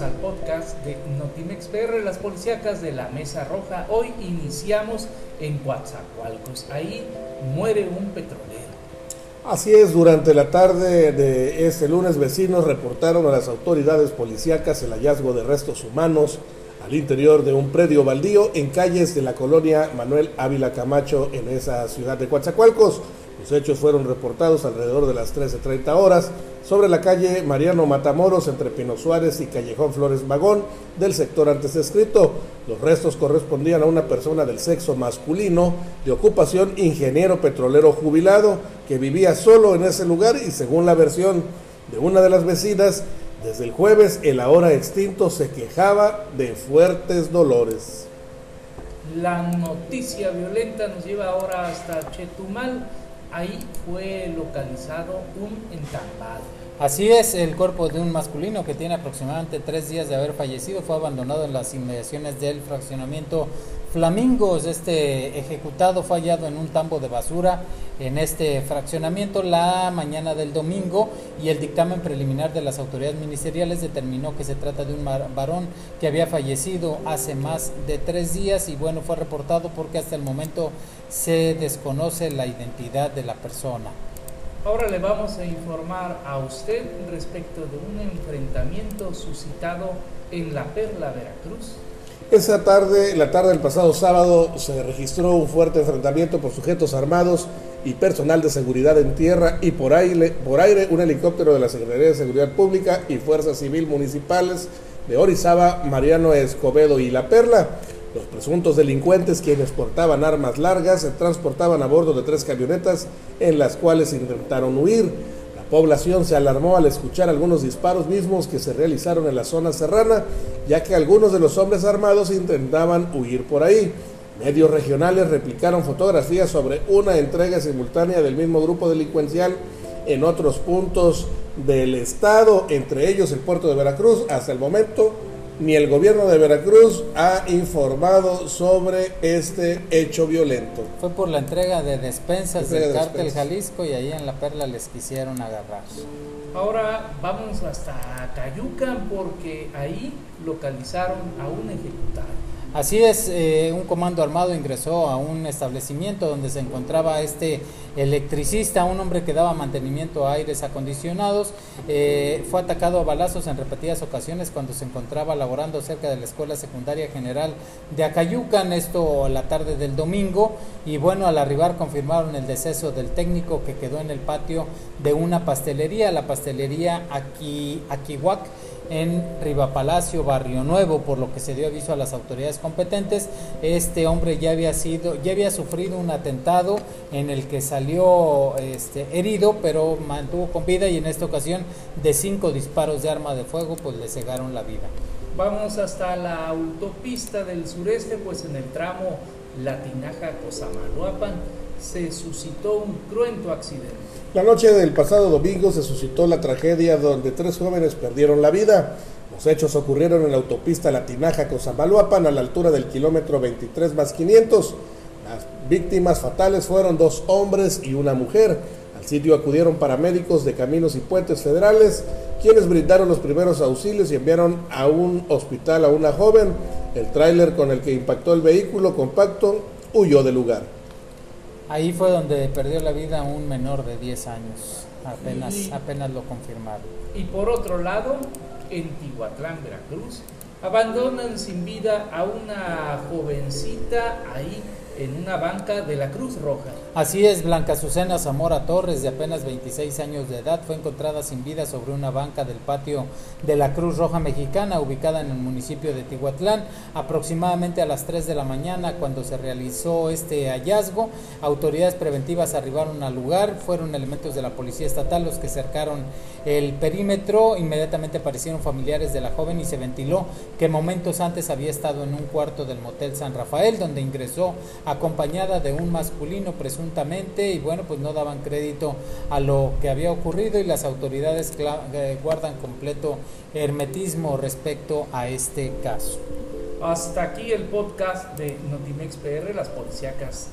al podcast de Notimex PR, las policíacas de la Mesa Roja. Hoy iniciamos en Coatzacoalcos. Ahí muere un petrolero. Así es, durante la tarde de este lunes vecinos reportaron a las autoridades policíacas el hallazgo de restos humanos al interior de un predio baldío en calles de la colonia Manuel Ávila Camacho en esa ciudad de Coatzacoalcos. Los hechos fueron reportados alrededor de las 13.30 horas sobre la calle Mariano Matamoros entre Pino Suárez y Callejón Flores Magón del sector antes descrito. Los restos correspondían a una persona del sexo masculino de ocupación ingeniero petrolero jubilado que vivía solo en ese lugar y según la versión de una de las vecinas, desde el jueves el ahora extinto se quejaba de fuertes dolores. La noticia violenta nos lleva ahora hasta Chetumal ahí fue localizado un entambado. Así es, el cuerpo de un masculino que tiene aproximadamente tres días de haber fallecido fue abandonado en las inmediaciones del fraccionamiento Flamingos. Este ejecutado fue hallado en un tambo de basura en este fraccionamiento la mañana del domingo y el dictamen preliminar de las autoridades ministeriales determinó que se trata de un varón que había fallecido hace más de tres días y bueno, fue reportado porque hasta el momento se desconoce la identidad de la persona. Ahora le vamos a informar a usted respecto de un enfrentamiento suscitado en la Perla Veracruz. Esa tarde, la tarde del pasado sábado, se registró un fuerte enfrentamiento por sujetos armados y personal de seguridad en tierra y por aire, por aire un helicóptero de la Secretaría de Seguridad Pública y Fuerzas Civil Municipales de Orizaba, Mariano Escobedo y La Perla. Los presuntos delincuentes, quienes portaban armas largas, se transportaban a bordo de tres camionetas en las cuales intentaron huir. La población se alarmó al escuchar algunos disparos mismos que se realizaron en la zona serrana, ya que algunos de los hombres armados intentaban huir por ahí. Medios regionales replicaron fotografías sobre una entrega simultánea del mismo grupo delincuencial en otros puntos del estado, entre ellos el puerto de Veracruz. Hasta el momento ni el gobierno de Veracruz ha informado sobre este hecho violento. Fue por la entrega de despensas del cártel Jalisco y ahí en La Perla les quisieron agarrar. Ahora vamos hasta Cayucan porque ahí localizaron a un ejecutado. Así es, eh, un comando armado ingresó a un establecimiento donde se encontraba este electricista, un hombre que daba mantenimiento a aires acondicionados. Eh, fue atacado a balazos en repetidas ocasiones cuando se encontraba laborando cerca de la Escuela Secundaria General de Acayucan, esto la tarde del domingo. Y bueno, al arribar confirmaron el deceso del técnico que quedó en el patio de una pastelería, la pastelería Aquí, Aquihuac en Rivapalacio, Barrio Nuevo, por lo que se dio aviso a las autoridades competentes. Este hombre ya había sido, ya había sufrido un atentado en el que salió este, herido, pero mantuvo con vida y en esta ocasión de cinco disparos de arma de fuego, pues le cegaron la vida. Vamos hasta la autopista del sureste, pues en el tramo Latinaja Cozamaluapan se suscitó un cruento accidente. La noche del pasado domingo se suscitó la tragedia donde tres jóvenes perdieron la vida. Los hechos ocurrieron en la autopista Latinaja Cozamaluapan a la altura del kilómetro 23 más 500. Las víctimas fatales fueron dos hombres y una mujer. Al sitio acudieron paramédicos de caminos y puentes federales, quienes brindaron los primeros auxilios y enviaron a un hospital a una joven. El tráiler con el que impactó el vehículo compacto huyó del lugar. Ahí fue donde perdió la vida un menor de 10 años, apenas, apenas lo confirmaron. Y por otro lado, en Tihuatlán, Veracruz, abandonan sin vida a una jovencita ahí en una banca de la Cruz Roja. Así es, Blanca Azucena Zamora Torres, de apenas 26 años de edad, fue encontrada sin vida sobre una banca del patio de la Cruz Roja Mexicana, ubicada en el municipio de Tihuatlán, aproximadamente a las 3 de la mañana cuando se realizó este hallazgo. Autoridades preventivas arribaron al lugar, fueron elementos de la Policía Estatal los que cercaron el perímetro, inmediatamente aparecieron familiares de la joven y se ventiló que momentos antes había estado en un cuarto del Motel San Rafael, donde ingresó acompañada de un masculino presuntamente y bueno, pues no daban crédito a lo que había ocurrido y las autoridades eh, guardan completo hermetismo respecto a este caso. Hasta aquí el podcast de Notimex PR, las policíacas